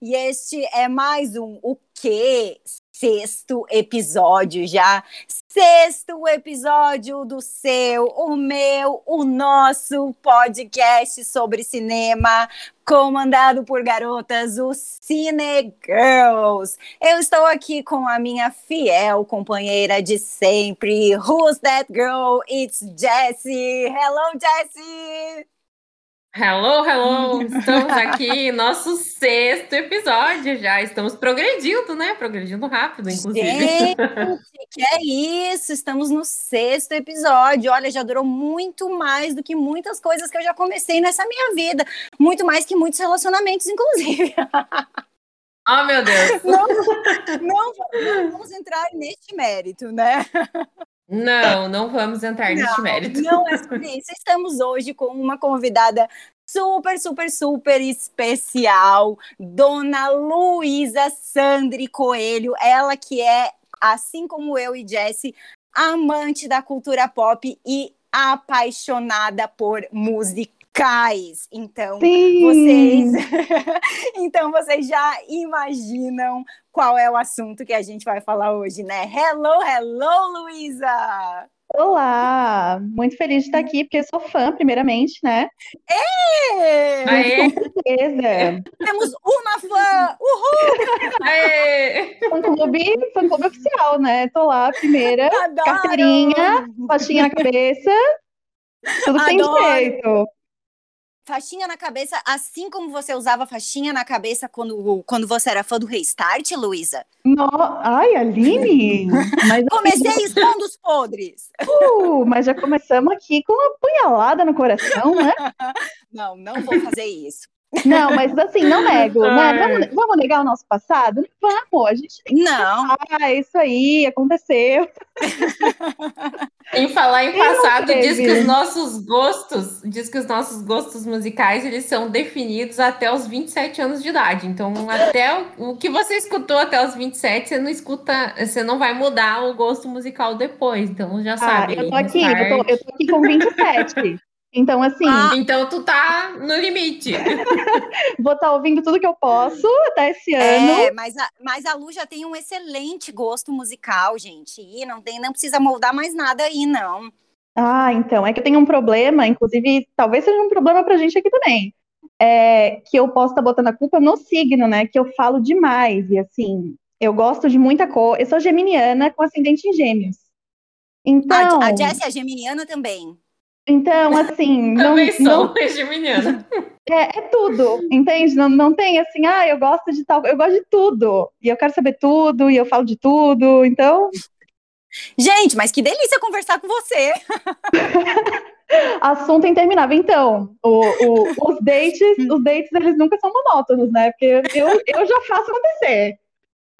e este é mais um O quê? Sexto episódio já. Sexto episódio do seu, o meu, o nosso podcast sobre cinema, comandado por garotas, o Cine Girls. Eu estou aqui com a minha fiel companheira de sempre. Who's that girl? It's Jessie. Hello, Jessie! Hello, hello! Estamos aqui, nosso sexto episódio já. Estamos progredindo, né? Progredindo rápido, inclusive. Gente, que é isso? Estamos no sexto episódio. Olha, já durou muito mais do que muitas coisas que eu já comecei nessa minha vida. Muito mais que muitos relacionamentos, inclusive. Oh, meu Deus! Não, não, não vamos entrar neste mérito, né? Não, não vamos entrar neste mérito. Não é sobre isso. Estamos hoje com uma convidada super, super, super especial, Dona Luísa Sandri Coelho, ela que é, assim como eu e Jessie, amante da cultura pop e apaixonada por musicais. Então, Sim. vocês Então vocês já imaginam qual é o assunto que a gente vai falar hoje, né? Hello, hello, Luísa! Olá! Muito feliz de estar aqui, porque sou fã, primeiramente, né? Aê! Com certeza. Temos uma fã! Uhul! Aê! Fã-clube, fã-clube oficial, né? Tô lá, primeira, Adoro! carteirinha, na cabeça, tudo que tem Adoro! Faixinha na cabeça, assim como você usava faixinha na cabeça quando, quando você era fã do Restart, Luísa? No... Ai, Aline! Mas, Comecei expondo os podres! uh, mas já começamos aqui com uma punhalada no coração, né? Não, não vou fazer isso. Não, mas assim, não nego, né? Vamos, vamos negar o nosso passado? Vamos, a gente Não, Ah, isso aí, aconteceu. Em falar em passado, diz que os nossos gostos, diz que os nossos gostos musicais, eles são definidos até os 27 anos de idade. Então, até o, o que você escutou até os 27, você não escuta, você não vai mudar o gosto musical depois. Então, já Ah, sabe. eu tô aqui, eu tô, eu tô aqui com 27. Então, assim, Ah. Então, tu tá no limite. vou estar ouvindo tudo que eu posso até esse ano. É, mas a, mas a Lu já tem um excelente gosto musical, gente. E não, tem, não precisa moldar mais nada aí, não. Ah, então, é que eu tenho um problema, inclusive, talvez seja um problema pra gente aqui também. É que eu posso estar botando a culpa no signo, né? Que eu falo demais. E assim, eu gosto de muita coisa. Eu sou geminiana com ascendente em gêmeos. Então, A, a Jessie é geminiana também. Então assim, não, Também não sou geminiana. É, é tudo, entende? Não, não tem assim, ah, eu gosto de tal, eu gosto de tudo, e eu quero saber tudo, e eu falo de tudo, então, Gente, mas que delícia conversar com você. assunto interminável. Então, o- o- os dates, os dates, eles nunca são monótonos, né? Porque eu, eu já faço acontecer.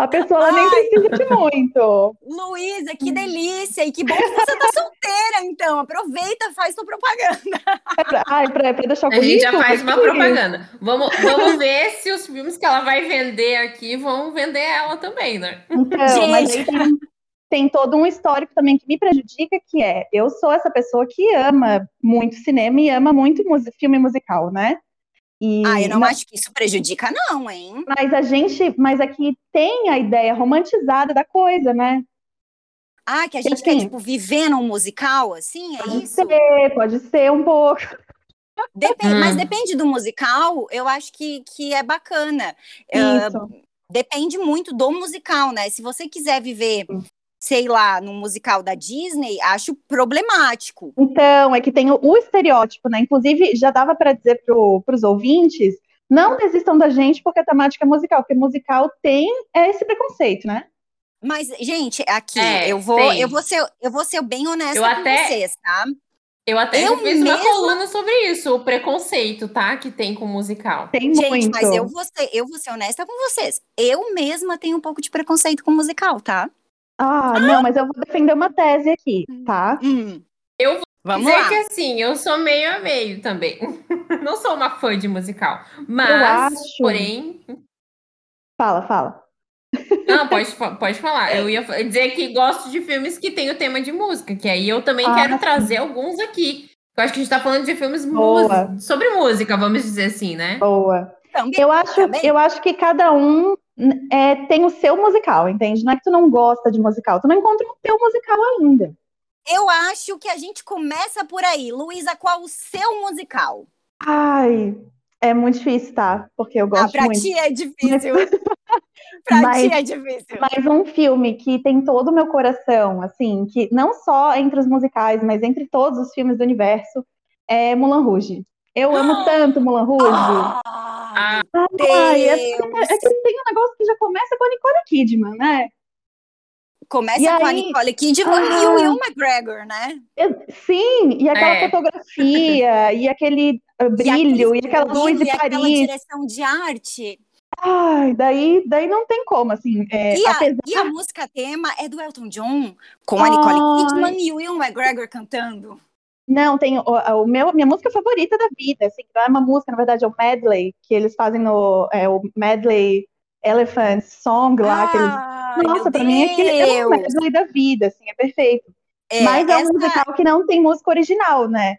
A pessoa ela nem precisa de muito. Luísa, que delícia. E que bom que você tá solteira, então. Aproveita, faz sua propaganda. É pra, ai, pra, pra deixar o A gente já faz uma isso. propaganda. Vamos, vamos ver se os filmes que ela vai vender aqui vão vender ela também, né? Então, mas Gente. aí tem, tem todo um histórico também que me prejudica, que é, eu sou essa pessoa que ama muito cinema e ama muito filme musical, né? E Ah, eu não na- acho que isso prejudica, não, hein? Mas a gente, mas aqui tem a ideia romantizada da coisa, né? Ah, que a gente assim, quer, tipo, viver num musical, assim, é Pode isso? ser, pode ser um pouco. Depen- Hum. Mas depende do musical, eu acho que, que é bacana. Ah, Isso. depende muito do musical, né? Se você quiser viver, sei lá, num musical da Disney, acho problemático. Então, é que tem o, o estereótipo, né? Inclusive, já dava para dizer para os ouvintes, não desistam da gente porque a temática é musical, porque musical tem é esse preconceito, né? Mas, gente, aqui, É, eu vou, tem. eu vou ser, eu vou ser bem honesta Eu com até- vocês, tá? Eu até Eu fiz uma mesma- coluna sobre isso, o preconceito, tá? Que tem com musical. Tem Gente, muito. mas eu vou, ser, eu vou ser honesta com vocês. Eu mesma tenho um pouco de preconceito com musical, tá? Ah, não, mas eu vou defender uma tese aqui, tá? Hum. Eu vou Vamos Dizer lá. que assim, eu sou meio a meio também. Não sou uma fã de musical. Eu Mas, acho. porém. Fala, fala. Não, pode, pode falar. Eu ia dizer que gosto de filmes que tem o tema de música, que aí eu também Ah, quero sim. trazer alguns aqui. Eu acho que a gente tá falando de filmes sobre música, vamos dizer assim, né? Boa. Também, eu acho, também. eu acho que cada um é, tem o seu musical, entende? Não é que tu não gosta de musical, tu não encontra o teu musical ainda. Eu acho que a gente começa por aí. Luísa, qual o seu musical? Ai, é muito difícil, tá? Porque eu Ah, gosto pra muito. ti é difícil. pra Mas- ti é difícil. Mas um filme que tem todo o meu coração, assim, que não só entre os musicais, mas entre todos os filmes do universo, é Mulan Rouge. Eu amo tanto Mulan Rouge. Ah, Ai, é, Deus. é que tem um negócio que já começa com a Nicole Kidman, né? Começa E com a aí- Nicole Kidman Ah. e o Will McGregor, né? Sim, e aquela É. fotografia, e aquele brilho, e, aquele aquela luz de e aquela Paris. direção de arte. Ai, daí, daí não tem como, assim. é, E a, apesar e a música tema é do Elton John, com a Nicole Ai. Kidman e o Will McGregor cantando. Não, tem o, o meu, minha música favorita da vida, assim, não é uma música, na verdade é o medley, que eles fazem no é, o medley Elephant Song lá, que eles, nossa, pra mim é o Deus. medley da vida, assim, é perfeito. É, Mas é um essa- musical que não tem música original, né?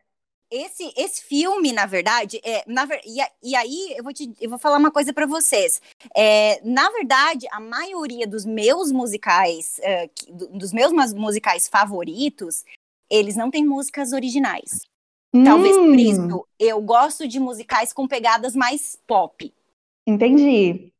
esse, esse filme, na verdade, é, na e, e aí eu vou, te, eu vou falar uma coisa pra vocês. É, na verdade, a maioria dos meus musicais, é, dos meus musicais favoritos, eles não têm músicas originais. Talvez por Hum, isso eu gosto de musicais com pegadas mais pop. Entendi.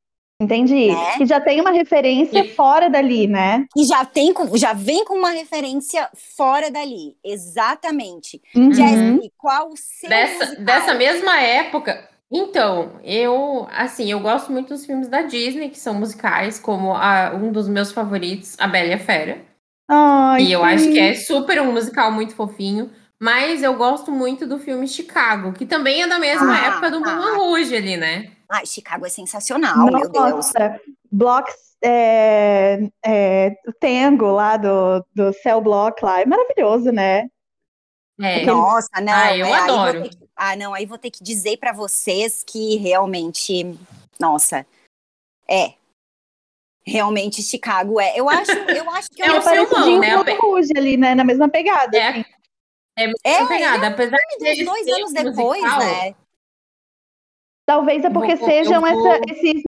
Entendi. Né? Que já tem uma referência E- fora dali, né? E já, tem, já vem com uma referência fora dali. Exatamente. Uhum. Jessie, qual o seu Dessa, musical? dessa mesma época. Então, eu, assim, eu gosto muito dos filmes da Disney, que são musicais, como a- um dos meus favoritos, A Bela e a Fera. Ai, E eu sim. acho que é super um musical muito fofinho. Mas eu gosto muito do filme Chicago, que também é da mesma Ah, época do tá. Moulin Rouge ali, né? Ai, Chicago é sensacional, meu Deus. Nossa, Blocks, é, é, o Tango lá do, do Cell Block lá, é maravilhoso, né? É. Nossa, não. Ah, eu é, adoro. que- ah, não, aí vou ter que dizer pra vocês que realmente, nossa, é. Realmente Chicago é. Eu acho, eu acho que É eu um não sei- filmão, parecidinho né? o Rouge ali, né? Na mesma pegada. É, assim. é muito É, pegada. Apesar de dois anos um depois, musical, né? Talvez é porque vou- sejam vou- essa- esses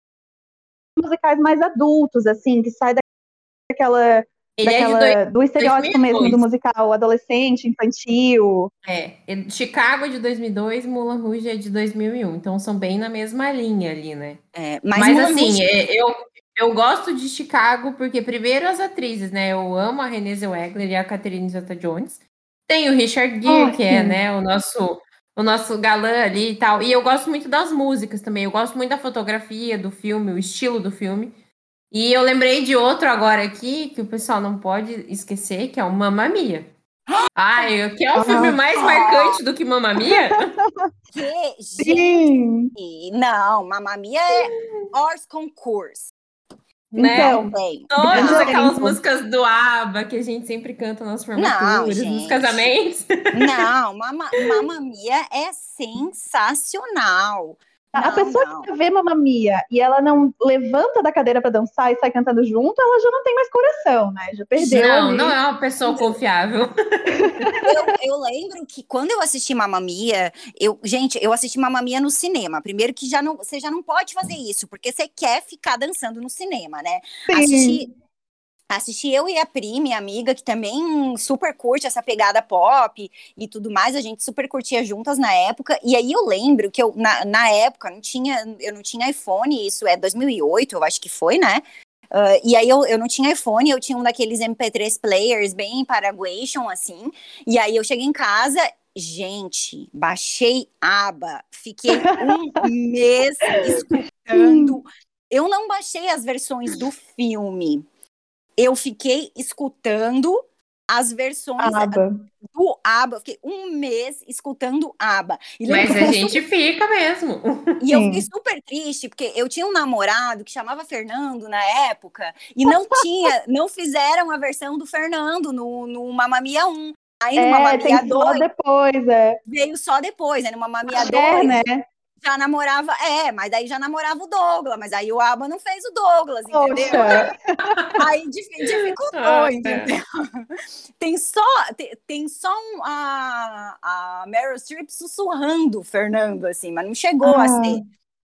musicais mais adultos, assim, que sai daquela, Ele é de daquela dois, do estereótipo 2002. mesmo do musical adolescente, infantil. é, Chicago é de 2002, Moulin Rouge é de 2001. Então são bem na mesma linha ali, né? É, mas Mas, assim, Rouge- é, eu, eu gosto de Chicago porque, primeiro, as atrizes, né? Eu amo a Renée Zellweger e a Catherine Zeta-Jones. Tem o Richard Gere, Ah, que é, né, o nosso, o nosso galã ali e tal. E eu gosto muito das músicas também. Eu gosto muito da fotografia do filme, o estilo do filme. E eu lembrei de outro agora aqui, que o pessoal não pode esquecer, que é o Mamma Mia. Ai, que é o filme mais marcante do que Mamma Mia? que, gente, Sim. não, Mamma Mia é Horse Concourse. Né? Então, Também. Todas Grande aquelas elenco. músicas do ABBA que a gente sempre canta nas formaturas, nos gente. casamentos. Não, Mamma Mia é sensacional. A Não, pessoa não. que vê Mamma Mia e ela não levanta da cadeira pra dançar e sai cantando junto, ela já não tem mais coração, né? Já perdeu Não, ali. não é uma pessoa confiável. Eu, eu lembro que quando eu assisti Mamma Mia, eu, gente, eu assisti Mamma Mia no cinema. Primeiro que já não, você já não pode fazer isso, porque você quer ficar dançando no cinema, né? Sim. Assisti, assisti eu e a Pri, minha amiga, que também super curte essa pegada pop e tudo mais. A gente super curtia juntas na época. E aí eu lembro que eu, na, na época, não tinha, eu não tinha iPhone, isso é 2008, eu acho que foi, né? Ah, e aí eu, eu não tinha iPhone, eu tinha um daqueles MP3 players bem paraguation, assim. E aí eu cheguei em casa, gente, baixei aba, fiquei um mês escutando. Eu não baixei as versões do filme. Eu fiquei escutando as versões Aba. do ABBA. Eu fiquei um mês escutando ABBA. E Mas eu a fiquei gente fica mesmo. e eu Sim. fiquei super triste, porque eu tinha um namorado que chamava Fernando na época, e não tinha, não fizeram a versão do Fernando no, no Mamma Mia 1. Aí no É, tem Mia só 2 depois, é. veio só depois, né? No Mamma Mia 2 É, né? Já namorava, é, mas daí já namorava o Douglas, mas aí o ABBA não fez o Douglas, entendeu? Poxa. Aí difi- dificultou, Ah, é. entendeu? Tem só, tem, tem só um, a, a Meryl Streep sussurrando o Fernando, assim, mas não chegou a Ah. ser.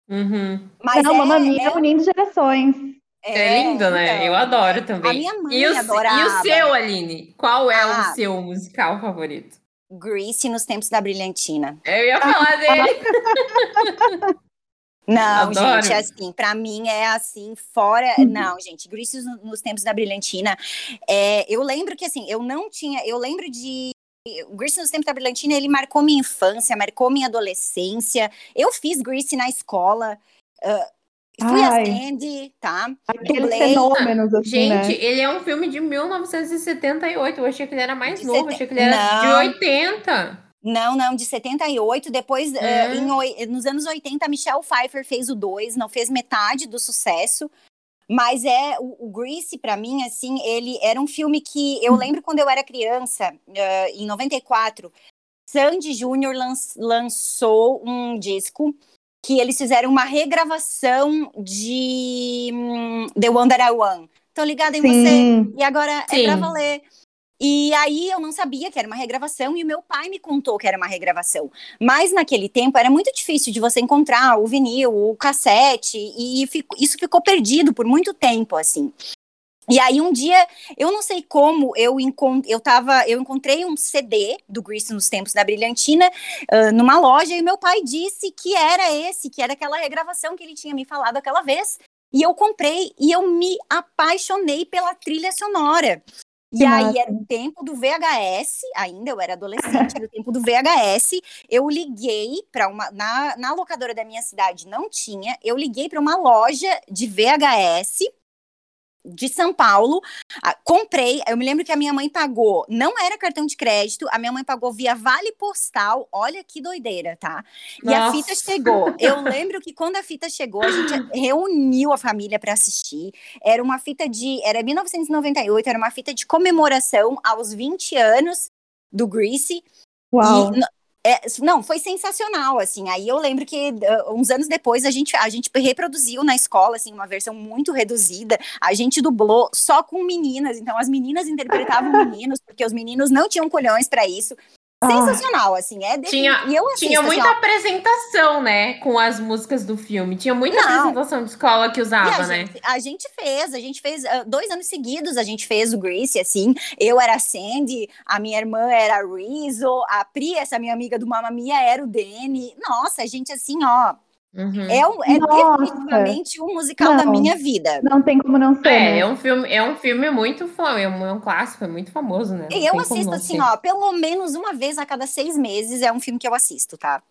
Uhum. Mas não, é, Mia é unindo gerações. É, é lindo, né? Então, eu adoro também. A minha mãe e o, adorava. E o seu, Aline? Qual é Ah. o seu musical favorito? Grease nos tempos da brilhantina. Eu ia falar dele. Não, Adoro. gente, assim, pra mim é assim, fora. Não, gente, Grease no- nos tempos da brilhantina. É, eu lembro que assim, eu não tinha. Eu lembro de. Grease nos tempos da brilhantina, ele marcou minha infância, marcou minha adolescência. Eu fiz Grease na escola. ah, fui a Ai. Sandy, tá? Aqueles fenômenos, assim, Gente, né? ele é um filme de 1978. Eu achei que ele era mais De novo. Eu seten- achei que ele era de Não. 80. Não, não, de 78. Depois, eh, Hum. em nos anos 80, a Michelle Pfeiffer fez o 2, não fez metade do sucesso. Mas é o, o Grease, pra mim, assim, ele era um filme que eu lembro quando eu era criança, eh, em 94, Sandy Júnior lan- lançou um disco que eles fizeram uma regravação de hum, The One That I Want. Tô ligada em você? Sim. E agora é Sim. pra valer. E aí eu não sabia que era uma regravação e o meu pai me contou que era uma regravação. Mas naquele tempo era muito difícil de você encontrar o vinil, o cassete, e fico- isso ficou perdido por muito tempo, assim. E aí um dia, eu não sei como, eu, encon eu, tava, eu encontrei um CD do Grease nos tempos da Brilhantina ah, numa loja e meu pai disse que era esse, que era aquela regravação que ele tinha me falado aquela vez. E eu comprei e eu me apaixonei pela trilha sonora. E aí era o tempo do VHS, ainda eu era adolescente, era o tempo do VHS. Eu liguei para uma na, na locadora da minha cidade não tinha. Eu liguei para uma loja de VHS de São Paulo, ah, comprei. Eu me lembro que a minha mãe pagou, não era cartão de crédito, a minha mãe pagou via Vale Postal. Olha que doideira, tá? E a Nossa. fita chegou. Eu lembro que quando a fita chegou, a gente reuniu a família para assistir. Era uma fita de. Era 1998, era uma fita de comemoração aos 20 anos do Grease. Uau. E, é, não, foi sensacional, assim. Aí eu lembro que uh, uns anos depois a gente, a gente reproduziu na escola, assim, uma versão muito reduzida. A gente dublou só com meninas, então as meninas interpretavam meninos, porque os meninos não tinham colhões pra isso. Ah, Sensacional, assim, é Tinha-. E eu assisto, Tinha assim, muita ó, apresentação, né? Com as músicas do filme. Tinha muita Não. apresentação de escola que usava, a, né? gente, a gente fez, a gente fez ah, dois anos seguidos, a gente fez o Grease, assim. Eu era a Sandy, a minha irmã era a Rizzo, a Pri, essa minha amiga do Mamma Mia, era o Danny. Nossa, a gente, assim, ó, Uhum. é, um, é definitivamente o musical da Não. minha vida. Não tem como não ser. É, né? é um filme, é um filme muito fam- é um, é um clássico, é muito famoso, né? Não E eu assisto, assim, ser. ó, pelo menos uma vez a cada seis meses é um filme que eu assisto, tá?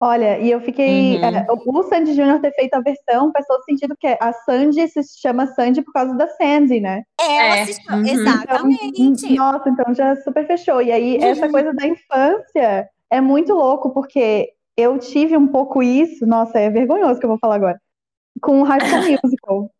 Olha, e eu fiquei. Uhum. é, o Sandy Júnior ter feito a versão faz todo sentido que a Sandy se chama Sandy por causa da Sandy, né? É, ela É, assistiu, uhum. exatamente. Então, nossa, então já super fechou. E aí, essa Uhum. coisa da infância é muito louco, porque eu tive um pouco isso, nossa, é vergonhoso que eu vou falar agora, com o High School Musical.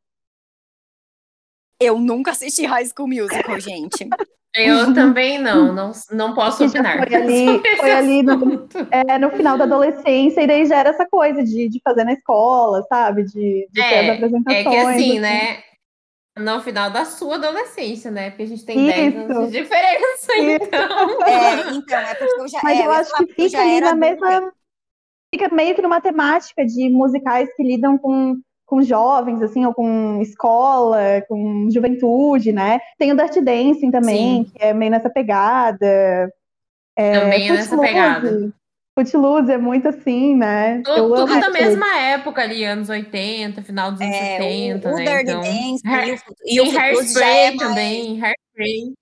Eu nunca assisti High School Musical, gente. Eu também não, não, não posso opinar. foi ali- foi ali no-. É, no final da adolescência, e daí já era essa coisa de, de fazer na escola, sabe? De, de ter as É, apresentações. É que assim, assim. né? No final da sua adolescência, né? Porque a gente tem Isso. 10 anos de diferença, Isso. então. É, então, é porque eu já, Mas é, eu acho que fica já ali era na mesma. Fica meio que numa temática de musicais que lidam com, com jovens, assim, ou com escola, com juventude, né? Tem o Dirty Dancing também, Sim. que é meio nessa pegada. Também é nessa pegada. Footloose é muito assim, né? Tudo, Eu tudo da mesma época ali, anos 80, final dos anos É, 70, o, o né? Dirty Então, Dancing Hair- e o, e o Footloose já Hairspray é mais... também, Hairspray.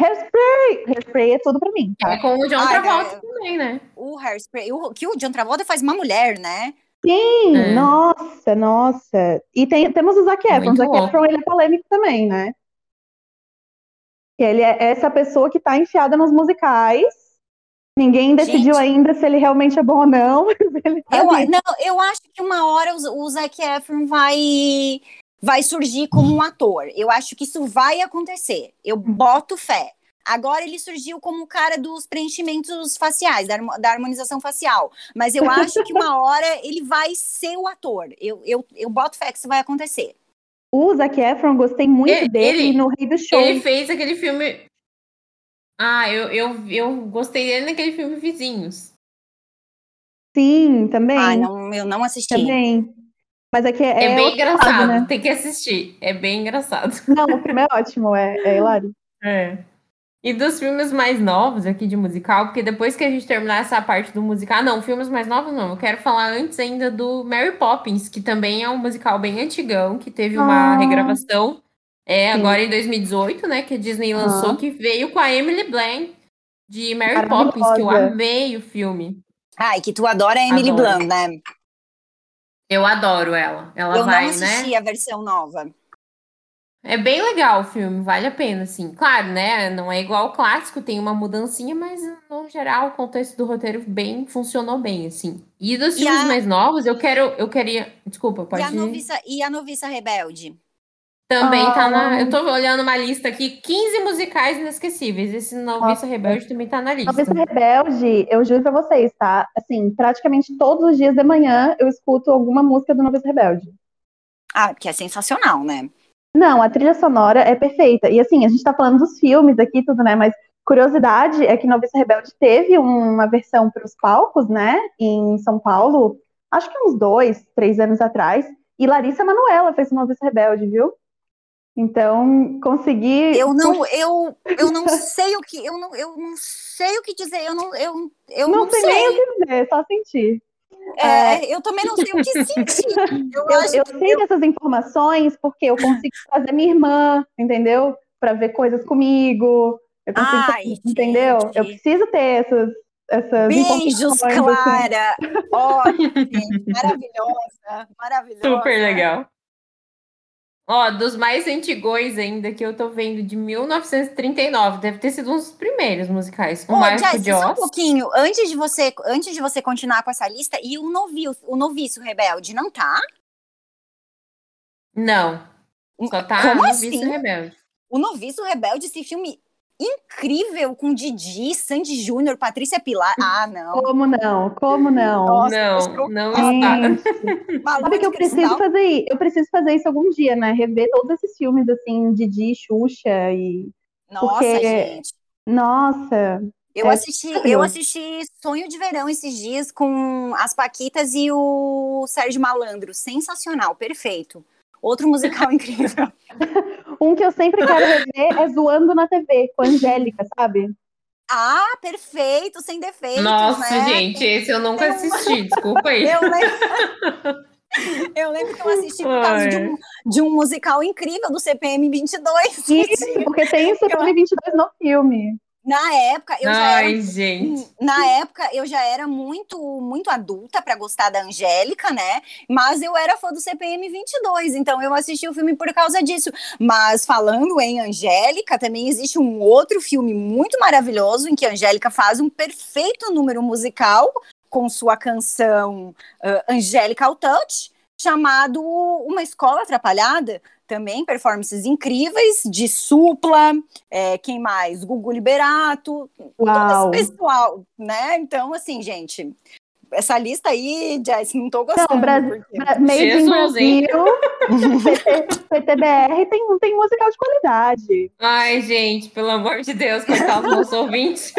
Hairspray! Hairspray é tudo pra mim, É tá? com o John Ai, Travolta também, né? O Hairspray, o, que o John Travolta faz uma mulher, né? Sim, É. nossa, nossa. E tem, temos o Zac Efron. O Zac. Efron, ele é polêmico também, né? Que Ele é essa pessoa que tá enfiada nos musicais. Ninguém decidiu Gente. ainda se ele realmente é bom ou não. tá Eu, não, eu acho que uma hora o, o Zac Efron vai, vai surgir como um ator. Eu acho que isso vai acontecer. Eu boto fé. Agora ele surgiu como o cara dos preenchimentos faciais, da, harmo- da harmonização facial. Mas eu acho que uma hora ele vai ser o ator. Eu, eu, eu boto fé que isso vai acontecer. O Zac Efron, gostei muito Ele- dele ele- no Rei do Show. Ele fez aquele filme. Ah, eu, eu, eu gostei dele naquele filme Vizinhos. Sim, também. Ai, não, eu não assisti. Também. Mas é que é, É, bem outro lado, engraçado, né? tem que assistir. É bem engraçado. Não, o filme é ótimo, é, é hilário. É. E dos filmes mais novos aqui de musical, porque depois que a gente terminar essa parte do musical. Ah, não, filmes mais novos não. Eu quero falar antes ainda do Mary Poppins, que também é um musical bem antigão, que teve uma Ah. regravação é, Sim. agora em 2018, né? Que a Disney lançou, Aham. que veio com a Emily Blunt de Mary Poppins, que eu amei o filme. Ai, que tu adora a Emily Adoro. Blunt, né? Eu adoro ela. Ela eu vai, não né? assisti a versão nova. É bem legal o filme, vale a pena, assim. Claro, né? Não é igual ao clássico, tem uma mudancinha, mas no geral o contexto do roteiro bem funcionou bem, assim. E dos E filmes a- mais novos, eu quero, eu queria, desculpa, E pode a, noviça, e a noviça rebelde? Também tá Ah. na, eu tô olhando uma lista aqui, 15 musicais inesquecíveis. Esse Noviça. Rebelde também tá na lista. Noviça Rebelde, eu juro pra vocês, tá? Assim, praticamente todos os dias de manhã eu escuto alguma música do Noviça Rebelde. Ah, que é sensacional, né? Não, a trilha sonora é perfeita. E assim, a gente tá falando dos filmes aqui, tudo, né? Mas curiosidade é que Noviça Rebelde teve uma versão para os palcos, né? Em São Paulo, acho que uns dois, três anos atrás. E Larissa Manoela fez Noviça Rebelde, viu? Então, consegui. Eu não, eu, eu não sei o que, eu não, eu não sei o que dizer, eu não, eu, eu não não, sei sei. nem o que dizer, só sentir. É, eu também não sei o que sentir. Eu, Eu, eu que sei dessas informações porque eu consigo trazer minha irmã, entendeu? Para ver coisas comigo. Eu consigo, Ai, entendeu? gente. Eu preciso ter essas, essas Beijos, informações. assim. Clara! Ótimo, gente, maravilhosa, maravilhosa. Super legal. Ó, dos mais antigões ainda que eu tô vendo de 1939, deve ter sido um dos primeiros musicais. O Jess, de só um pouquinho, antes de você, antes de você continuar com essa lista, e o noviço, o noviço rebelde, não tá? Não, só tá Como no assim? Vice Rebelde. O noviço rebelde, esse filme incrível com Didi, Sandy Júnior, Patrícia Pilar. Ah, não. Como não? Como não? Nossa, não, não está. Sabe que eu preciso cristal. fazer isso? Eu preciso fazer isso algum dia, né? Rever todos esses filmes assim, Didi, Xuxa e. Nossa, porque- gente. Nossa! Eu É assisti, eu assisti Sonho de Verão esses dias com as Paquitas e o Sérgio Malandro. Sensacional, perfeito. Outro musical incrível. Um que eu sempre quero rever é Zoando na TV, com a Angélica, sabe? Ah, perfeito, sem defeitos, Nossa, né? gente, esse eu nunca assisti, desculpa aí. Eu lembro, eu lembro que eu assisti por causa de um, de um musical incrível do CPM 22. Isso, porque tem o CPM 22 no filme. Na época, eu já era gente. Na época, eu já era muito, muito adulta para gostar da Angélica, né? Mas eu era fã do CPM 22, então eu assisti o filme por causa disso. Mas falando em Angélica, também existe um outro filme muito maravilhoso em que a Angélica faz um perfeito número musical com sua canção uh, Angélica ao Touch, chamado Uma Escola Atrapalhada. Também performances incríveis de Supla, é, quem mais? Gugu Liberato, Uau! todo esse pessoal, né? Então, assim, gente, essa lista aí, Jess, não tô gostando. Não, Brasil, porque- Made in? Brasil, PT, PTBR tem, tem musical de qualidade. Ai, gente, pelo amor de Deus, coitados dos nossos ouvintes.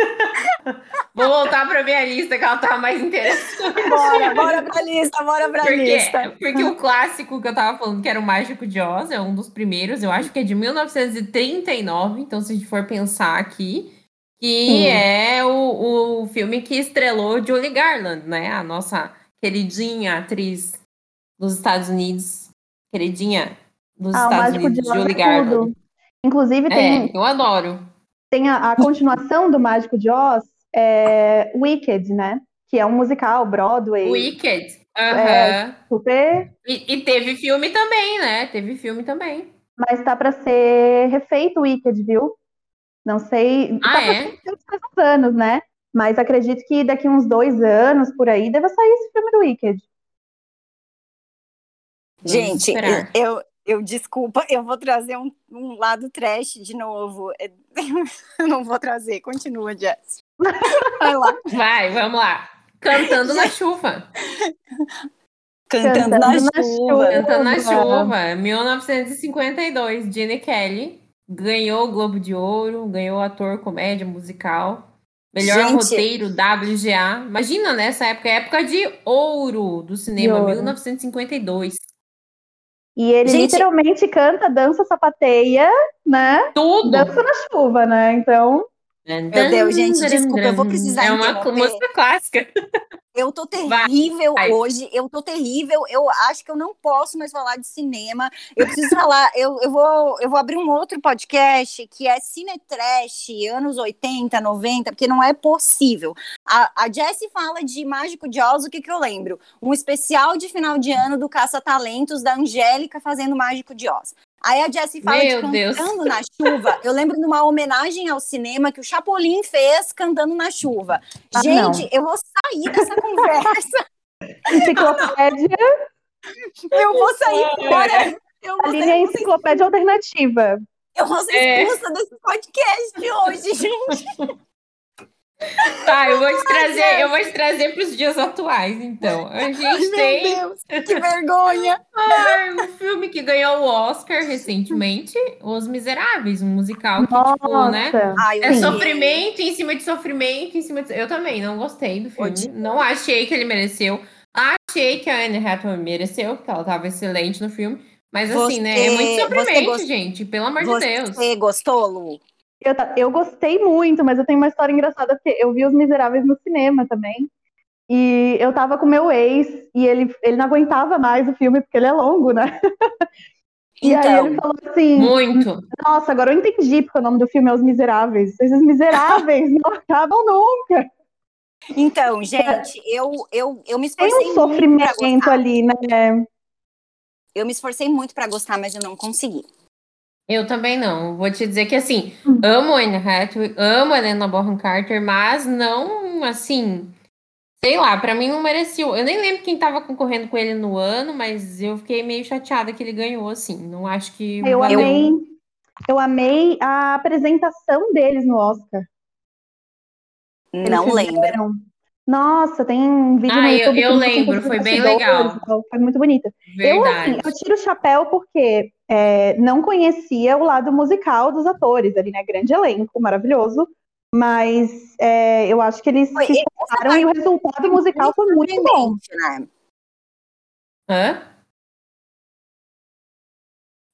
Vou voltar pra minha lista, que ela tá mais interessante. Bora, bora pra lista, bora pra Porque, lista. porque o clássico que eu tava falando, que era o Mágico de Oz, é um dos primeiros, eu acho que é de 1939, então se a gente for pensar aqui, que Sim. é o, o filme que estrelou Julie Garland, né? A nossa queridinha atriz dos Estados Unidos, queridinha dos Ah, Estados Unidos, de Julie é Garland. tudo. Inclusive, tem, É, eu adoro. tem a, a continuação do Mágico de Oz, é Wicked, né? Que é um musical, Broadway, Wicked. Aham. É. super, E, e teve filme também, né? Teve filme também. mas tá pra ser refeito o Wicked, viu? Não sei, Ah, tá é? uns anos, né? Mas acredito que daqui uns dois anos, por aí, deva sair esse filme do Wicked. Gente, eu, eu desculpa, eu vou trazer um, um lado trash de novo. É, Eu não vou trazer, continua, Jess. Vai lá. Vai, vamos lá. Cantando na chuva. Cantando, Cantando na, na chuva. chuva. Cantando na Chuva. chuva. 1952. Gene Kelly ganhou o Globo de Ouro, ganhou ator comédia musical. Melhor Gente. roteiro WGA. Imagina nessa época, época de ouro do cinema, ouro. 1952. E ele Gente- literalmente canta, dança, sapateia, né? Tudo. Dança na chuva, né? Então, Meu Deus, gente, desculpa, eu vou precisar É uma música clássica. Eu tô terrível vai. hoje, eu tô terrível. Eu acho que eu não posso mais falar de cinema. Eu preciso falar, eu, eu, vou, eu vou abrir um outro podcast que é Cine Trash, anos 80, 90, porque não é possível. A, a Jessie fala de Mágico de Oz, o que, que eu lembro? Um especial de final de ano do Caça-Talentos da Angélica fazendo Mágico de Oz. Aí a Jessie fala Meu de Deus. Cantando na Chuva. Eu lembro de uma homenagem ao cinema que o Chapolin fez cantando na chuva. Ah, Gente, não. eu vou sair dessa conversa. enciclopédia, Eu vou sair fora. Eu a vou, é enciclopédia alternativa. eu vou ser É. expulsa desse podcast hoje, gente. Tá, eu vou te trazer, eu vou te trazer para os dias atuais, então. A gente tem Meu Deus, que vergonha. ai, um filme que ganhou o Oscar recentemente, Os Miseráveis, um musical que, tipo, né? Nossa. Ai, eu É odiei. sofrimento em cima de sofrimento em cima de... Eu também não gostei do filme. Não achei que ele mereceu. Achei que a Anne Hathaway mereceu, porque ela tava excelente no filme. Mas assim, né? É Você- muito você sofrimento, gost- gente. Pelo amor de Deus. Você gostou, Lu? Eu, eu gostei muito, mas eu tenho uma história engraçada, porque eu vi Os Miseráveis no cinema também. E eu tava com meu ex, e ele, ele não aguentava mais o filme, porque ele é longo, né? E aí Então, ele falou assim: Muito. Nossa, agora eu entendi porque o nome do filme é Os Miseráveis. Esses miseráveis não acabam nunca. então, gente, eu, eu, eu me Tem esforcei um muito pra sofrimento ali, né? Eu me esforcei muito pra gostar, mas eu não consegui. Eu também não. Vou te dizer que, assim, amo a Anne Hathaway, amo a Helena Bonham Carter, mas não, assim... Sei lá, pra mim não merecia. Eu nem lembro quem tava concorrendo com ele no ano, mas eu fiquei meio chateada que ele ganhou, assim. Não acho que Eu valeu. amei, eu amei a apresentação deles no Oscar. Eles Não lembro. fizeram. Nossa, tem um vídeo Ah, no eu- YouTube. eu que lembro, foi bem legal. e tal, Foi muito bonito. Eu, assim, Verdade. eu tiro o chapéu porque é, não conhecia o lado musical dos atores ali, né? Grande elenco, maravilhoso. Mas é, eu acho que eles Foi- se esforçaram e o resultado musical foi muito bom. né? Hã?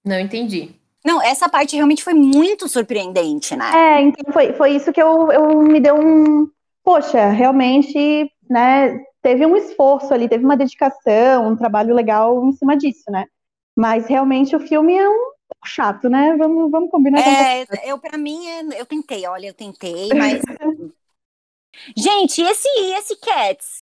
Não entendi. Não, essa parte realmente foi muito surpreendente, né? É, então foi, foi isso que eu, eu me deu um. Poxa, realmente, né? Teve um esforço ali, teve uma dedicação, um trabalho legal em cima disso, né? Mas realmente o filme é um pouco chato, né? Vamos, vamos combinar com É, eu para mim, é- eu tentei, olha, eu tentei, mas gente, esse esse Cats,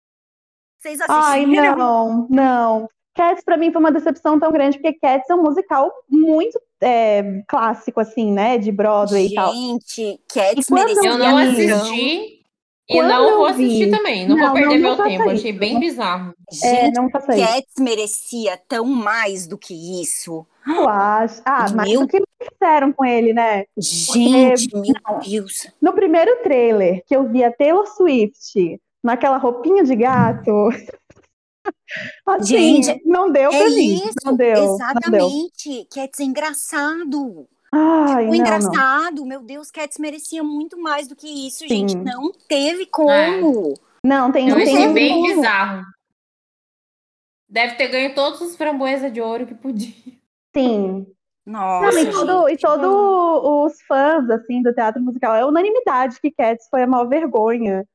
vocês Ai, assistiram? não, não. Cats pra mim foi uma decepção tão grande, porque Cats é um musical muito é, clássico, assim, né? De Broadway e tal. Gente, Cats merecia Eu não assisti e não vou eu vi- assistir também. Não, Não, vou perder não, não meu tempo. Achei isso. bem bizarro. É, Gente, não faça isso. Cats merecia tão mais do que isso. Eu acho. Ah, mas Meu- o que fizeram com ele, né? Gente, meu não. Deus. No primeiro trailer, que eu vi a Taylor Swift naquela roupinha de gato. Assim, Gente, não deu É pra mim. isso, não deu. Não deu. exatamente. Cats é engraçado. Ai, O não, não. engraçado, meu Deus, Cats merecia muito mais do que isso, gente. Sim. Não teve como. Não, tem, Eu tem achei um- bem bizarro. Deve ter ganho todos os framboesas de ouro que podia. Sim. Nossa, Não, e gente. todo, os fãs, assim, do teatro musical, é unanimidade que Cats foi a maior vergonha.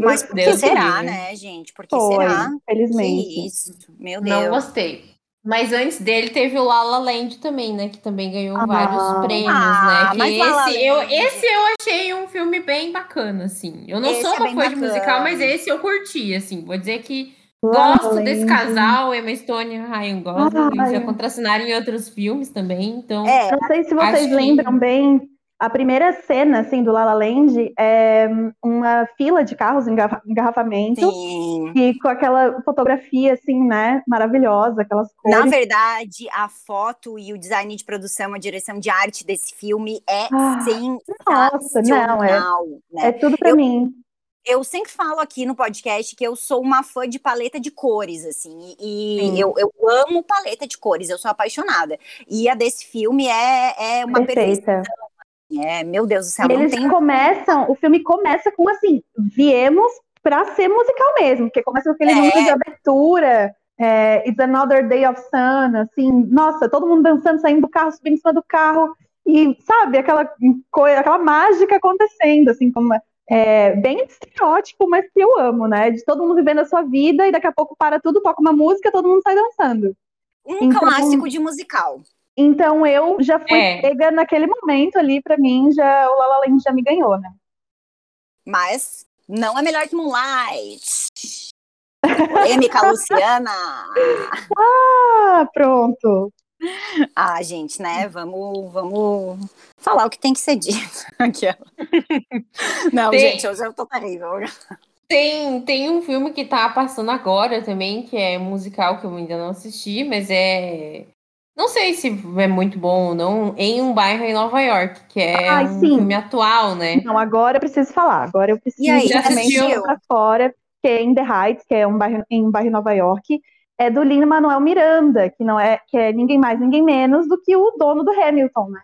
Mas por que será, né, gente? Por que será? felizmente. Que isso, meu Não Deus. gostei. Mas antes dele teve o La La Land também, né? Que também ganhou Ah. vários prêmios, Ah, né? Que mas La La esse, eu, Land- esse eu achei um filme bem bacana, assim. Eu não Esse sou é uma bem fã de musical, mas esse eu curti, assim. Vou dizer que La La gosto desse Land. casal, Emma Stone e Ryan Gosling. Ai. Já contracenaram em outros filmes também, então... É, Não sei se vocês que- lembram bem, a primeira cena, assim, do La La Land é uma fila de carros em engarra- engarrafamento sim. e com aquela fotografia, assim, né, maravilhosa, aquelas Na cores. verdade, a foto e o design de produção, a direção de arte desse filme é Ah, Nossa, sensacional. não, é, né? é tudo pra Eu- mim. Eu sempre falo aqui no podcast que eu sou uma fã de paleta de cores, assim, e eu, eu amo paleta de cores, eu sou apaixonada. E a desse filme é, é uma perfeição. É, meu Deus do céu, eles tem. começam, o filme começa com assim, viemos pra ser musical mesmo, porque começa com aquele É. número de abertura, é, It's Another Day of Sun, assim, nossa, todo mundo dançando, saindo do carro, subindo em cima do carro, e sabe, aquela coisa, aquela mágica acontecendo, assim, como é, bem estereótipo, mas que eu amo, né? De todo mundo vivendo a sua vida e daqui a pouco para tudo, toca uma música, todo mundo sai dançando. Um então, clássico de musical. Então eu já fui é. pega naquele momento ali, para mim, já o La La Land já me ganhou, né? Mas não é melhor que Moonlight. Polêmica, Luciana. Ah, pronto. Ah, gente, né? Vamos, vamos falar o que tem que ser dito. Não, tem, gente, hoje eu tô terrível. Tem, tem um filme que tá passando agora também, que é musical, que eu ainda não assisti, mas é. Não sei se é muito bom ou não, em um bairro em Nova York, que é Ai, um sim. filme atual, né? Não, agora eu preciso falar. Agora eu preciso e aí, ir pra fora, que é In The Heights, que é um bairro em um bairro em Nova York é do Lin Manuel Miranda, que não é que é ninguém mais, ninguém menos do que o dono do Hamilton, né?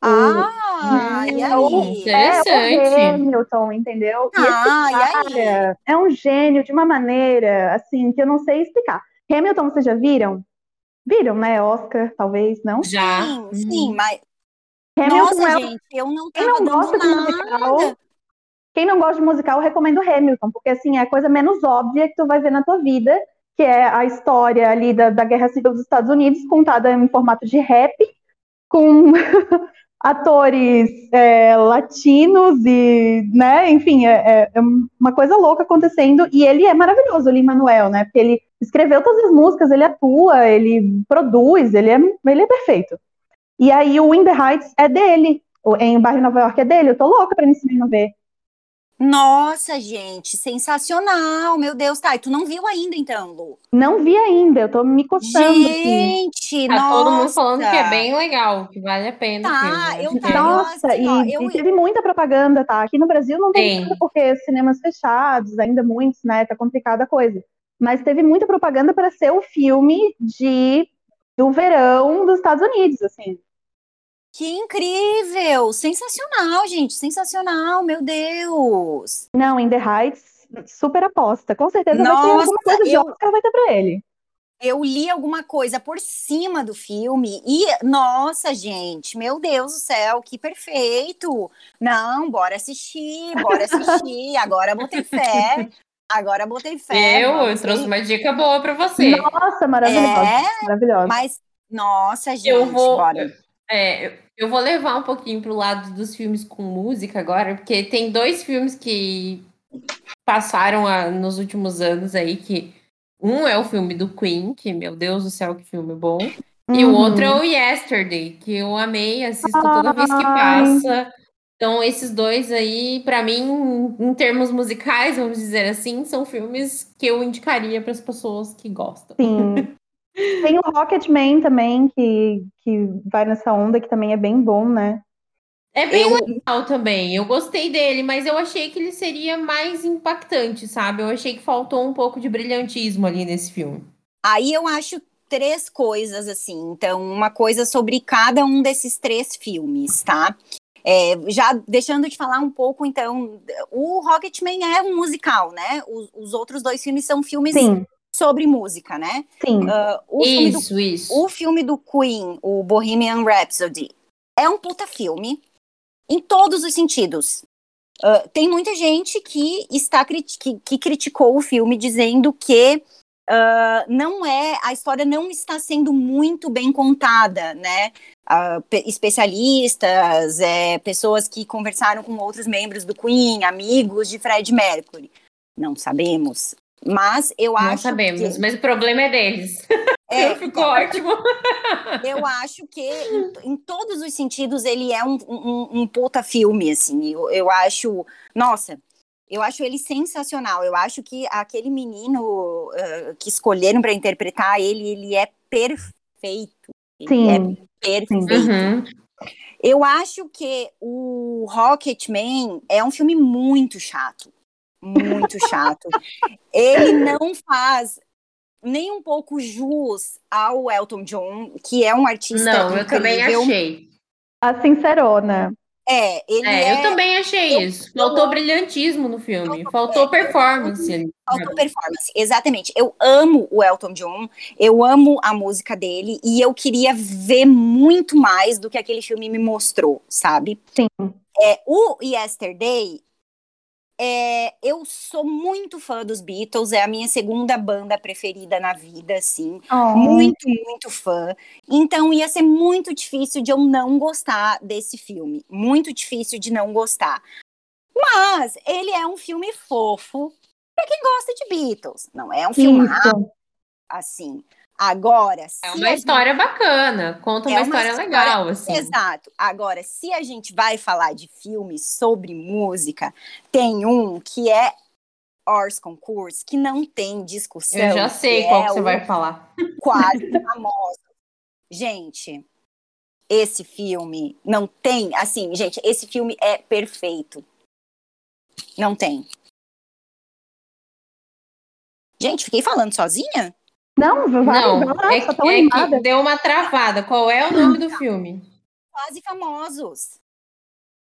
Ah, o, e aí? O, Interessante. É o Hamilton, entendeu? Ah, e esse cara e é um gênio de uma maneira, assim, que eu não sei explicar. Hamilton, vocês já viram? Viram, né? Oscar, talvez, não? Já. Sim, sim, hum. mas... Hamilton Nossa, é... gente, eu não Quem não gosta de musical... Quem não gosta de musical, eu recomendo Hamilton, porque, assim, é a coisa menos óbvia que tu vai ver na tua vida que é a história ali da, da Guerra Civil dos Estados Unidos, contada em formato de rap, com atores é, latinos e, né, enfim, é, é, é, uma coisa louca acontecendo, e ele é maravilhoso, o Lin-Manuel, né, porque ele escreveu todas as músicas, ele atua, ele produz, ele é, ele é perfeito. E aí o In The Heights é dele, em Bairro Nova York é dele, eu tô louca pra nesse menino ver. Nossa, gente, sensacional, meu Deus, tá. E tu não viu ainda, então, Lu? Não vi ainda, eu tô me coçando Gente. Tá nossa. todo mundo falando que é bem legal, que vale a pena. Tá, filme, eu tá, Nossa, assim, e, ó, eu... e, teve muita propaganda, tá? Aqui no Brasil não tem nada, porque cinemas fechados, ainda muitos, né? Tá complicada a coisa. Mas teve muita propaganda para ser o filme de do verão dos Estados Unidos, assim. Que incrível! Sensacional, gente! Sensacional, meu Deus! Não, In The Heights, super aposta. Com certeza Nossa, vai ter alguma coisa de eu... Oscar vai ter pra ele. Eu li alguma coisa por cima do filme e, nossa, gente, meu Deus do céu, que perfeito! Não, bora assistir, bora assistir. Agora botei fé. Agora botei fé. Eu, eu trouxe uma dica boa para você. Nossa, maravilhosa. É, maravilhosa. Mas, nossa, gente, eu vou, bora. É, eu vou levar um pouquinho pro lado dos filmes com música agora, porque tem dois filmes que passaram a, nos últimos anos aí, que um é o filme do Queen, que, meu Deus do céu, que filme bom. Uhum. E o outro é uhum. o Yesterday, que eu amei, assisto toda vez que passa. Então, esses dois aí, para mim, em termos musicais, vamos dizer assim, são filmes que eu indicaria para as pessoas que gostam. Sim. Tem o Rocketman também, que, que vai nessa onda, que também é bem bom, né? É bem eu... legal também. Eu gostei dele, mas eu achei que ele seria mais impactante, sabe? Eu achei que faltou um pouco de brilhantismo ali nesse filme. Aí eu acho três coisas, assim. Então, uma coisa sobre cada um desses três filmes, tá? É, já deixando de falar um pouco, então, o Rocketman é um musical, né? Os, os outros dois filmes são filmes Sim sobre música, né? Sim. Uh, isso, do, isso. O filme do Queen, o Bohemian Rhapsody, é um puta filme em todos os sentidos. Uh, tem muita gente que está que, que criticou o filme dizendo que uh, não é a história não está sendo muito bem contada, né? Uh, especialistas, é, pessoas que conversaram com outros membros do Queen, amigos de Fred Mercury. Não sabemos. Mas eu Não acho. Não sabemos, que... mas o problema é deles. É, Ficou ótimo. Eu acho que, em, em, todos os sentidos, ele é um, um, um puta filme, assim. Eu, eu acho. Nossa, eu acho ele sensacional. Eu acho que aquele menino uh, que escolheram para interpretar ele, ele é perfeito. Ele Sim. é perfeito. Uhum. Eu acho que o Rocketman é um filme muito chato muito chato. Ele não faz nem um pouco jus ao Elton John, que é um artista Não, eu também achei. A sincerona. É, ele É, é. eu também achei eu- isso. eu Faltou amo- brilhantismo no filme. Faltou- Faltou performance ali. Auto performance, exatamente. Eu amo o Elton John, eu amo a música dele e eu queria ver muito mais do que aquele filme me mostrou, sabe? Sim. É, o Yesterday, é, eu sou muito fã dos Beatles, é a minha segunda banda preferida na vida, assim. Oh, Muito, muito fã. Então ia ser muito difícil de eu não gostar desse filme. Muito difícil de não gostar. Mas ele é um filme fofo pra quem gosta de Beatles. Não é um filme assim. Agora, É uma gente- história bacana, conta É uma, uma história, história- legal, assim. Exato. Agora, se a gente vai falar de filmes sobre música, tem um que é Ors Concurso, que não tem discussão. Eu já sei que qual é que você vai falar. quase famoso. Gente, esse filme não tem, assim, gente, esse filme é perfeito. Não tem. Gente, fiquei falando sozinha? Não, vai, Não, vai lá, é, tá tão é que deu uma travada. Qual é o nome do filme? Quase famosos.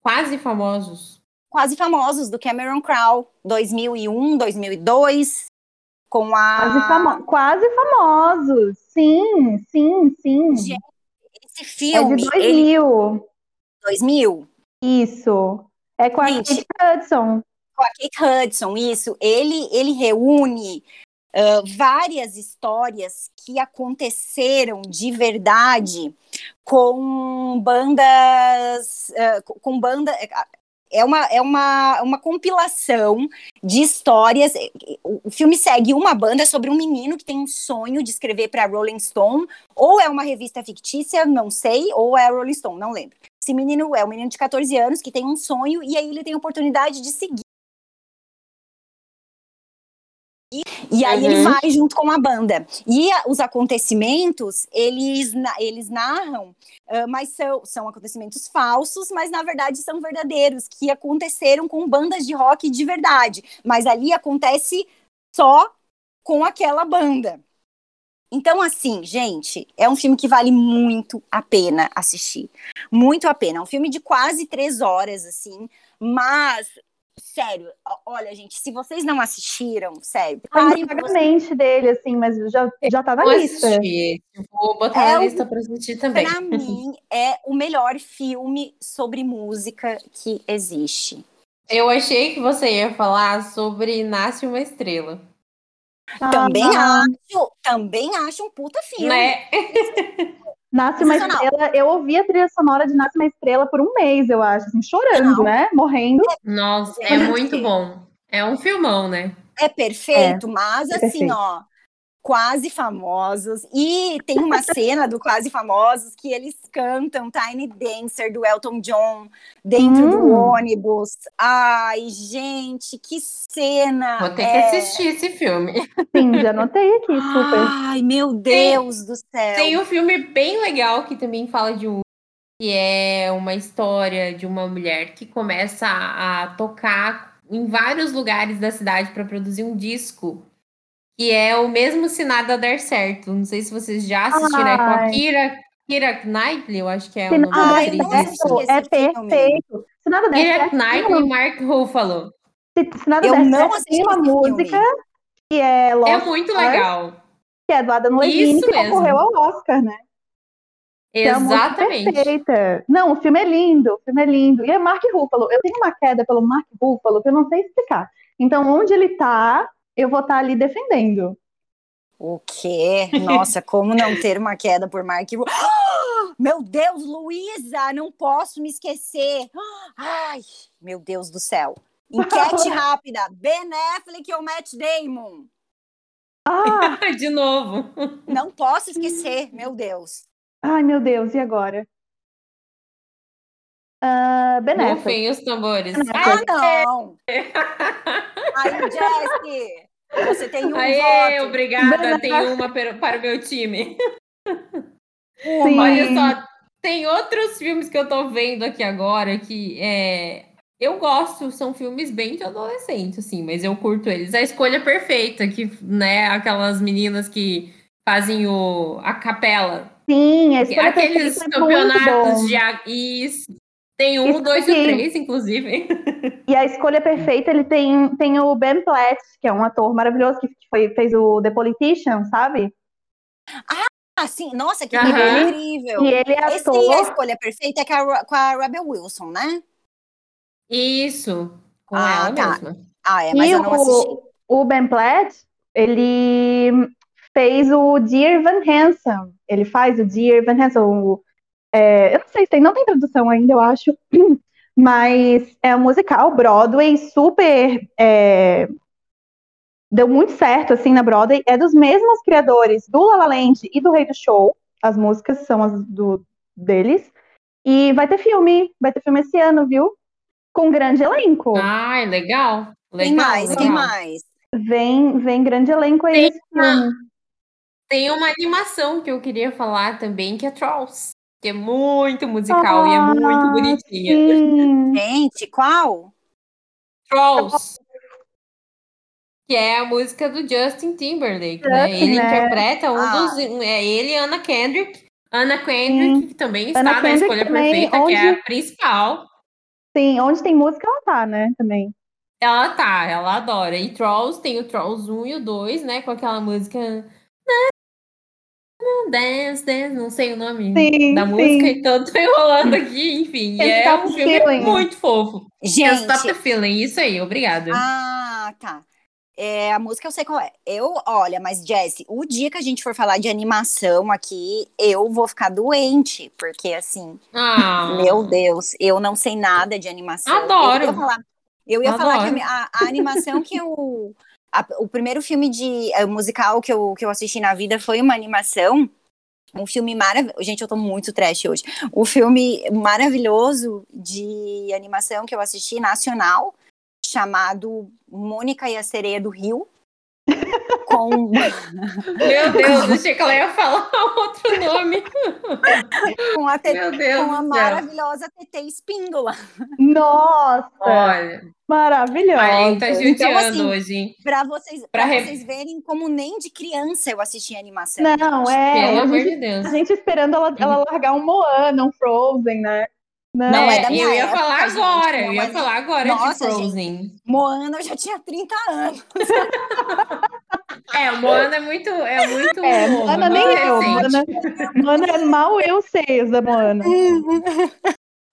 Quase Famosos. Quase famosos do Cameron Crowe, 2001, 2002, com a Quase, famo- quase famosos. Sim, sim, sim. Gente, esse É filme, de ele 2000. 2000, Isso. É com a Gente. Kate Hudson. com a Kate Hudson, isso, ele, ele reúne várias histórias que aconteceram de verdade com bandas, ah, com- banda, é uma, é uma, uma compilação de histórias. O o filme segue uma banda sobre um menino que tem um sonho de escrever para Rolling Stone, ou é uma revista fictícia, não sei, ou é Rolling Stone, não lembro. Esse menino é um menino de 14 anos que tem um sonho e aí ele tem a oportunidade de seguir. E aí ele Uhum. vai junto com a banda. E a- os acontecimentos, eles, na- eles narram, ah, mas são, são acontecimentos falsos, mas na verdade são verdadeiros, que aconteceram com bandas de rock de verdade. Mas ali acontece só com aquela banda. Então, assim, gente, é um filme que vale muito a pena assistir. Muito a pena. É um filme de quase três horas, assim, mas. Sério, olha, gente, se vocês não assistiram, sério, parem vagamente dele, assim, mas já, já tá na Vou lista. assistir. Vou botar É na lista pra assistir também. Pra mim, é o melhor filme sobre música que existe. Eu achei que você ia falar sobre Nasce uma Estrela. Também Ah, acho, também acho um puta filme. Né? Nasce uma estrela. Eu ouvi a trilha sonora de Nasce uma Estrela por um mês, eu acho, assim, chorando, Não. né? Morrendo. Nossa, é Gente. muito bom. É um filmão, né? É perfeito, mas é assim, perfeito. ó, quase famosos. E tem uma cena do Quase Famosos que eles cantam Tiny Dancer do Elton John dentro do Hum. ônibus. Ai, gente, que cena! Vou ter É- que assistir esse filme. Sim, já anotei aqui, super. Ai, meu Deus do céu. Tem um filme bem legal que também fala de um que é uma história de uma mulher que começa a, a tocar em vários lugares da cidade para produzir um disco. Que é o mesmo se nada der certo. Não sei se vocês já assistiram. É com a. Kira, Kira Knightley, eu acho que é Se o nome da atriz. é perfeito. Se nada der Kira certo, Knightley e Mark Ruffalo. se, se nada Eu der não certo, assisti tem uma esse filme. música que é Lost É muito Stars, legal. que é do Adam Levine, que mesmo. concorreu ao Oscar, né? Que é música Exatamente. perfeita. Não, o filme é lindo, o filme é lindo. E é Mark Ruffalo. Eu tenho uma queda pelo Mark Ruffalo que eu não sei explicar. Então, onde ele tá, eu vou estar ali defendendo. O quê? Nossa, como não ter uma queda por Mark Ru- Ah! Meu Deus, Luísa, não posso me esquecer. Ai, meu Deus do céu. Enquete rápida. Ben Affleck ou Matt Damon? Ah, De novo. Não posso esquecer, meu Deus. ai meu Deus, e agora? Ah, Ben Affleck. Rufem os tambores. Ah, não. Aí, Jesse, você tem um Aê, voto. obrigada. Tem uma para o meu time. Sim. Olha só, tem outros filmes que eu tô vendo aqui agora que é, eu gosto, são filmes bem de adolescente, assim, mas eu curto eles. A Escolha Perfeita, que, né, aquelas meninas que fazem o, a capela. Sim, a escolha Aqueles perfeita é campeonatos de... a- Isso. Tem um, Isso dois e aqui. o três, inclusive. E a escolha perfeita, ele tem, tem o Ben Platt, que é um ator maravilhoso, que foi, fez o The Politician, sabe? Ah, sim. Nossa, que filme incrível. E ele é Esse aí, a ator. escolha perfeita é com a, com a Rebel Wilson, né? Isso, com Ah, ela tá. mesma. Ah, é, mas E eu não assisti. o, o Ben Platt, ele fez o Dear Evan Hansen. Ele faz o Dear Evan Hansen. o- é, eu não sei se tem, não tem tradução ainda, eu acho. Mas é um musical Broadway super. é, deu muito certo assim na Broadway. É dos mesmos criadores do La La Land e do Rei do Show. As músicas são as do, deles. E vai ter filme, vai ter filme esse ano, viu? Com grande elenco. Ai, legal. Quem Legal, mais? Quem legal. mais? Vem, vem grande elenco aí Tem filme. Tem uma animação que eu queria falar também, que é Trolls. Que é muito musical e é muito Ah, bonitinha. Sim. Gente, qual? Trolls. Que é a música do Justin Timberlake, né? Ele né? interpreta um Ah. dos. É ele e Anna Kendrick. Anna Kendrick, Sim. que também está Anna na Kendrick escolha também, perfeita, que é onde- a principal. Sim, onde tem música, ela tá, né? Também. Ela tá, ela adora. E Trolls tem o Trolls 1 e o 2, né? Com aquela música. Dance, dance, não sei o nome Sim, da sim. música, então tô enrolando aqui, enfim. É um filme Feeling. muito fofo. Can't Stop the Gente, Feeling, isso aí, obrigada. ah, tá. É, a música eu sei qual é. Eu, olha, mas Jesse, o dia que a gente for falar de animação aqui, eu vou ficar doente, porque assim, Ah, meu Deus, eu não sei nada de animação. Adoro. Eu ia falar, eu ia falar que a, a- a animação que eu. a- o primeiro filme de eh, musical que eu, que eu assisti na vida foi uma animação. Um filme maravilhoso. Gente, eu tô muito trash hoje. O filme maravilhoso de animação que eu assisti, nacional, chamado Mônica e a Sereia do Rio. Com, Meu Deus, achei que ela ia falar outro nome. com a, te- Meu Deus com a maravilhosa TT Espíndola. Nossa, Olha, maravilhosa. a gente tá Então, assim, hoje, hein? Pra vocês, Pra pra re- vocês verem como nem de criança eu assisti animação. Não, é. Pelo a, amor gente, de Deus. a gente esperando ela, ela largar um Moana, um Frozen, né? Não, Não, é É, da minha eu ia época, falar gente, agora, eu ia é- falar agora Nossa, de Frozen. Moana eu já tinha 30 anos. É, o Moana é muito, é muito É, novo, Moana nem eu. Moana, Moana é mal eu sei da Moana.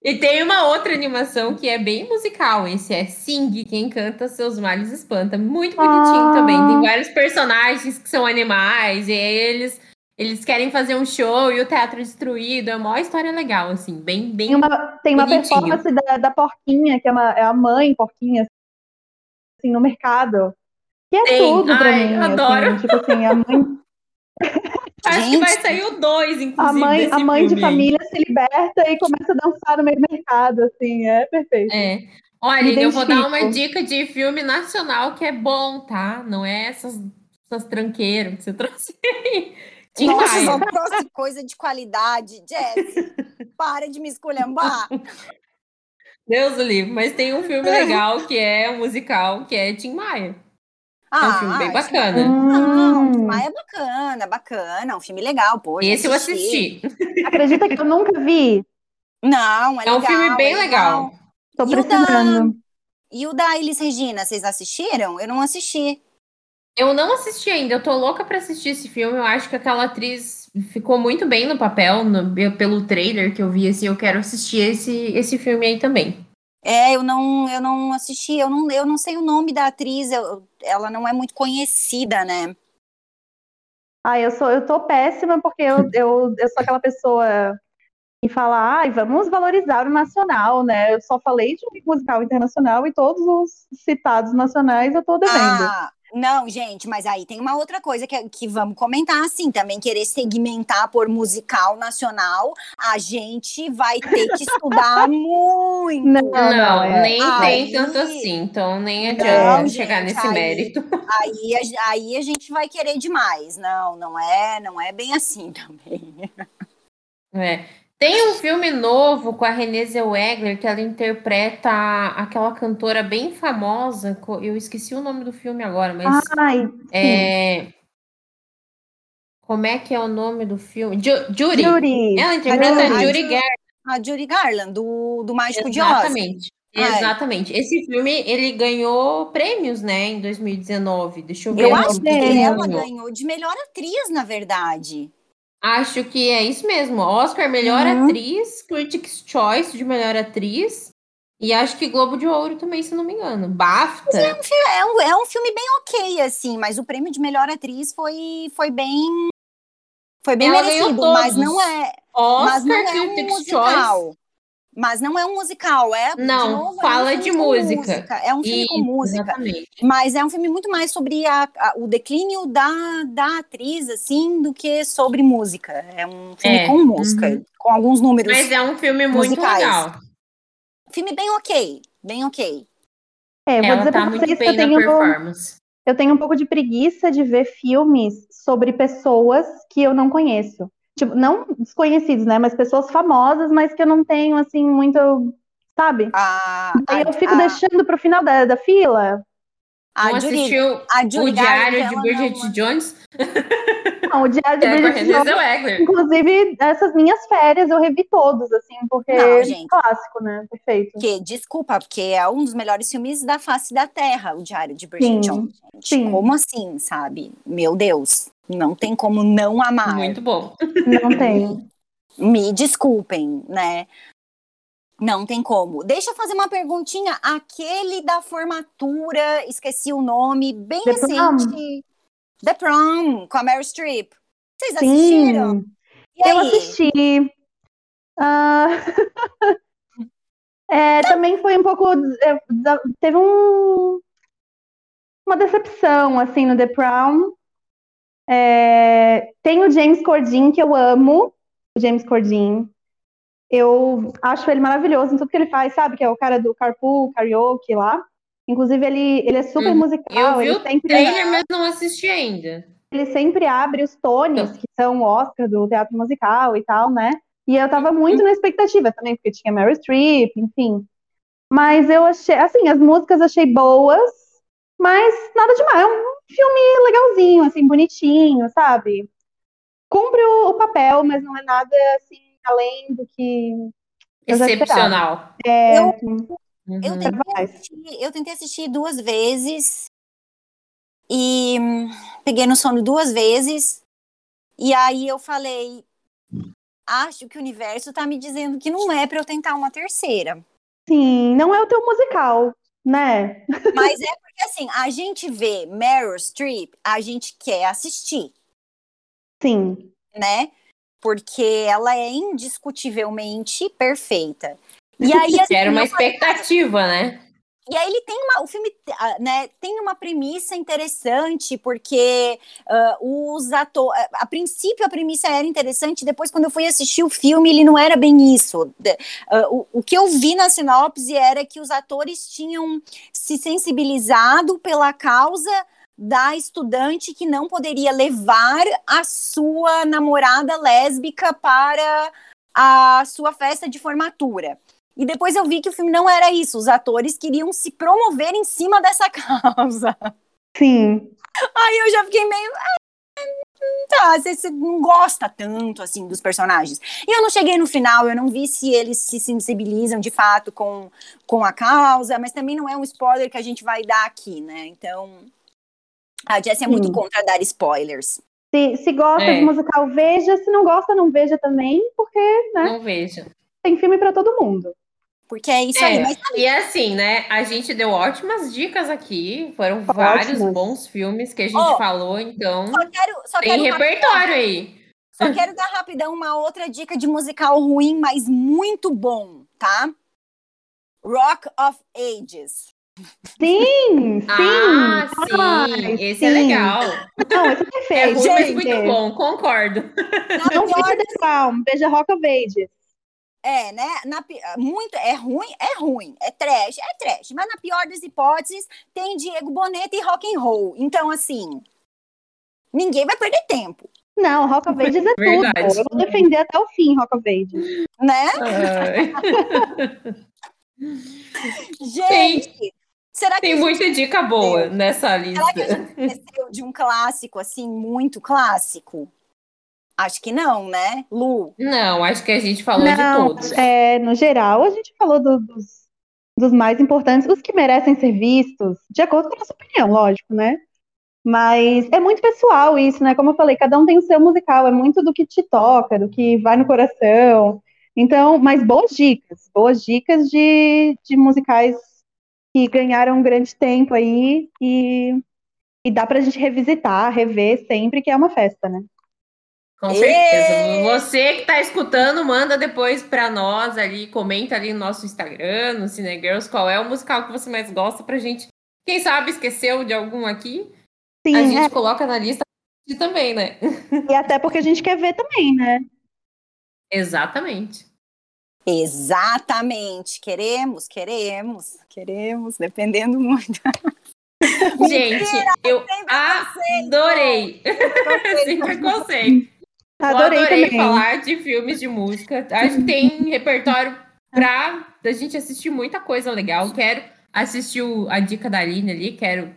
E tem uma outra animação que é bem musical. Esse é Sing, quem canta seus males espanta. Muito bonitinho Ah. também. Tem vários personagens que são animais, e eles, eles querem fazer um show e o teatro é destruído. É uma história legal, assim, bem, bem. Tem uma, tem uma performance da, da porquinha, que é, uma, é a mãe porquinha, assim, no mercado. Que é Tem. tudo pra Ai, mim. adoro. Assim, tipo assim, a mãe, Acho que Gente. vai sair o 2, inclusive. a mãe, desse a mãe de filme aí. família se liberta e começa a dançar no meio do mercado, assim, é perfeito. É. Olha, eu vou dar uma dica de filme nacional que é bom, tá? Não é essas, essas tranqueiras que você trouxe aí. Tim Nossa, Maia. só trouxe coisa de qualidade. Jess, para de me esculhambar. Deus o livre. Mas tem um filme legal que é um musical, que é Tim Maia. É um filme bem ah, bacana. Não, Hum, mas é bacana, bacana, um filme legal, pô. Esse eu assisti. acredita que eu nunca vi? Não, é É um legal. filme bem é legal. Tô E o da- precisando. E o da Elis Regina, vocês assistiram? Eu não assisti. Eu não assisti ainda, eu tô louca pra assistir esse filme. Eu acho que aquela atriz ficou muito bem no papel, no- pelo trailer que eu vi, assim, eu quero assistir esse, esse filme aí também. É, eu não, eu não assisti, eu não, eu não sei o nome da atriz, eu- ela não é muito conhecida, né? Ah, eu sou, eu tô péssima porque eu, eu, eu sou aquela pessoa que fala, ai, vamos valorizar o nacional, né? Eu só falei de musical internacional e todos os citados nacionais eu tô devendo. Ah, não, gente, mas aí tem uma outra coisa que, que vamos comentar, assim, também querer segmentar por musical nacional, a gente vai ter que estudar muito. Não, Não, não, é- nem Aí- tem tanto assim, então nem Não, adianta gente, chegar nesse aí- mérito. Aí, a- aí a gente vai querer demais. Não, não é, não é bem assim também. É. Tem um filme novo com a Renée Zellweger que ela interpreta aquela cantora bem famosa. Eu esqueci o nome do filme agora, mas Ai, é... como é que é o nome do filme? Ju Judy. Judy. Ela interpreta Judy. Judy Garland. a Judy Garland, do, do Mágico de Oz. Exatamente. Ai. Exatamente. Esse filme, ele ganhou prêmios, né, em 2019. Deixa eu ver. Eu acho que ela ganhou de melhor atriz, na verdade. Acho que é isso mesmo. Oscar melhor Uhum. atriz, Critics' Choice de melhor atriz. E acho que Globo de Ouro também, se não me engano. BAFTA. É um, é um filme bem ok, assim, mas o prêmio de melhor atriz foi, foi bem. Foi bem Ela merecido, mas não é. Mas Oscar, não é um Critics' Choice. Mas não é um musical, é. de Não, novo, é um fala de com música. É um filme com Isso, música. Exatamente. Mas é um filme muito mais sobre a- a- o declínio da, da atriz, assim, do que sobre música. É um filme É, com música, uhum. com alguns números. Mas é um filme muito musicais. legal. Filme bem ok, bem ok. É, eu vou Ela dizer tá pra vocês que eu tenho, performance. eu tenho um pouco de preguiça de ver filmes sobre pessoas que eu não conheço. Tipo, não desconhecidos, né? Mas pessoas famosas, mas que eu não tenho, assim, muito. Sabe? A, Aí a, eu fico a, deixando pro final da, da fila. a Não Judy- assistiu a o Judy Diário de Bridget não- Jones? Não, o Diário de Que é Bridget Jones, inclusive, essas minhas férias eu revi todos, assim, porque Não, é gente. clássico, né? Perfeito. Porque, desculpa, porque é um dos melhores filmes da face da Terra, o Diário de Bridget Sim, Jones. sim. Como assim, sabe? Meu Deus, não tem como não amar. Muito bom. Não tem. Me desculpem, né? Não tem como. Deixa eu fazer uma perguntinha. Aquele da formatura, esqueci o nome, bem The Prom. recente. The Prom, com a Meryl Streep. Vocês assistiram? Sim, E eu aí? assisti. Ah, é, também foi um pouco. é, Teve um, uma decepção, assim, no The Prom. É, tem o James Corden, que eu amo. O James Corden. Eu acho ele maravilhoso em tudo que ele faz, sabe? Que é o cara do Carpool, Karaoke lá. Inclusive, ele, ele é super Uhum. musical. Eu vi ele o sempre trailer, mas não assisti ainda. ele sempre abre os Tonys, Então. que são o Oscar do teatro musical e tal, né? E eu tava muito na expectativa também, porque tinha Meryl Streep, enfim. Mas eu achei, assim, as músicas achei boas, mas nada demais. É um filme legalzinho, assim, bonitinho, sabe? Cumpre o, o papel, mas não é nada, assim, além do que. Excepcional. É, Eu- assim, Uhum. Eu tentei, assistir, eu tentei assistir duas vezes e hum, peguei no sono duas vezes. E aí eu falei, acho que o universo tá me dizendo que não é pra eu tentar uma terceira. sim, não é o teu musical, né? Mas é porque assim, a gente vê Meryl Streep, a gente quer assistir, Sim, né? Porque ela é indiscutivelmente perfeita. E aí, assim, Era uma falei, expectativa, né? E aí ele tem uma, o filme, ah, né, tem uma premissa interessante, porque ah, os atores, a princípio a premissa era interessante, depois quando eu fui assistir o filme ele não era bem isso. Ah, o, o que eu vi na sinopse era que os atores tinham se sensibilizado pela causa da estudante que não poderia levar a sua namorada lésbica para a sua festa de formatura. E depois eu vi que o filme não era isso. Os atores queriam se promover em cima dessa causa. sim. Aí eu já fiquei meio. "Ah, Tá, você, você não gosta tanto assim dos personagens. E eu não cheguei no final, eu não vi se eles se sensibilizam de fato com, com a causa, mas também não é um spoiler que a gente vai dar aqui, né? Então. A Jessie é muito Sim. contra dar spoilers. Se, se gosta É. de musical, veja. Se não gosta, não veja também, porque né, Não vejo. tem filme pra todo mundo. Porque é isso aí. É, Mas e assim, né? A gente deu ótimas dicas aqui. Foram vários bons filmes que a gente Ó, falou, então só quero. Só tem quero repertório aí. Só quero dar rapidão uma outra dica de musical ruim, mas muito bom, tá? Rock of Ages. Sim, sim. Ah, Ai, sim, esse é sim. legal. Não, esse é É perfeito. ruim, mas gente. muito bom, concordo. Não veja The Crown, veja Rock of Ages. É, né? Na, pi- muito, é ruim, é ruim, é trash, é trash. Mas na pior das hipóteses, tem Diego Boneta e rock and roll. Então, assim, ninguém vai perder tempo, Não, Rock of Ages é Verdade. tudo. Eu vou defender até o fim Rock of Ages. né? Gente, será que Tem muita dica boa nessa Será que a lista. gente esqueceu de um clássico, assim, muito clássico? Acho que não, né, Lu? Não, acho que a gente falou de Não, todos. é, no geral, a gente falou do- dos, dos mais importantes, os que merecem ser vistos, de acordo com a nossa opinião, lógico, né? Mas é muito pessoal isso, né? Como eu falei, cada um tem o seu musical, é muito do que te toca, do que vai no coração. Então, mas boas dicas, boas dicas de, de musicais que ganharam um grande tempo aí e, e dá pra gente revisitar, rever sempre, que é uma festa, né? Com certeza. Você que tá escutando, manda depois pra nós ali, comenta ali no nosso Instagram, no Cinegirls, qual é o musical que você mais gosta pra gente. Quem sabe esqueceu de algum aqui? Sim, a gente é, coloca na lista também, né? e até porque a gente quer ver também, né? Exatamente. Exatamente. Queremos, queremos, queremos, dependendo muito. Gente, eu adorei. Sem preconceito. Eu Adorei, adorei também. falar de filmes de música. Acho que tem repertório pra a gente assistir muita coisa legal. Quero assistir o- a dica da Aline ali, quero,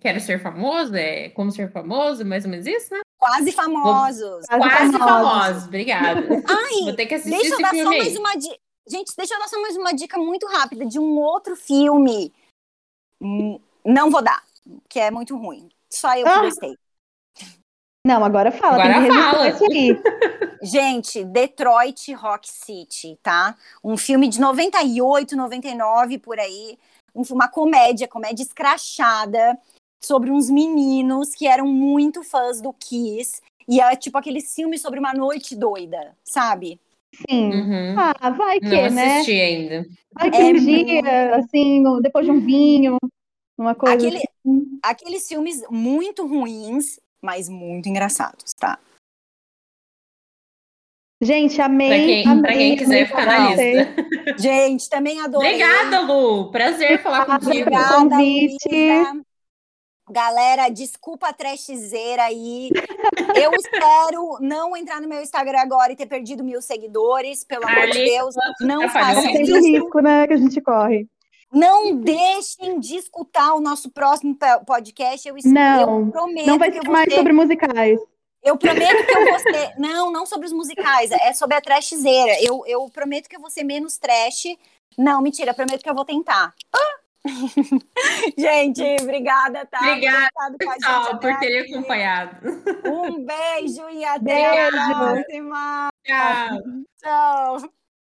quero ser famoso, é como ser famoso, mais ou menos isso, né? Quase famosos. Quase Quase famosos. famosos, obrigada. Ai, Vou ter que assistir Deixa eu esse dar só filme mais aí. uma dica. Gente, deixa eu dar só mais uma dica muito rápida de um outro filme. Hum, Não vou dar, que é muito ruim. Só eu que Ah. gostei. Não, agora fala, Agora tem que resistir fala. isso aí. Gente, Detroit Rock City, tá? Um filme de 98, 99 por aí. Um, uma comédia, comédia escrachada sobre uns meninos que eram muito fãs do Kiss. E é tipo aqueles filmes sobre uma noite doida, sabe? Sim. Uhum. Ah, vai que, Não né? assisti ainda. Vai que É um muito- dia, assim, depois de um vinho, uma coisa Aquele- assim. Aqueles filmes muito ruins, mas muito engraçados, tá? Gente, amei. Pra quem, amei, pra quem quiser ficar falar na lista. Gente, também adorei. Obrigada, Lu. Prazer falar contigo. Obrigada. convite. Galera, desculpa a trashzeira aí. Eu espero não entrar no meu Instagram agora e ter perdido mil seguidores. Pelo amor de Deus, não façam Tem o isso. risco, né, que a gente corre. Não deixem de escutar o nosso próximo podcast. Eu, es- Não, eu prometo Não vai ser mais ser- sobre musicais. Eu prometo que eu vou ser. Não, não sobre os musicais, é sobre a trashzeira. Eu, eu prometo que eu vou ser menos trash. Não, mentira, eu prometo que eu vou tentar. gente, obrigada, tá? Obrigada, ter a Pessoal, por ter aqui. acompanhado. Um beijo e até a Beijo. próxima. Tchau. Tchau.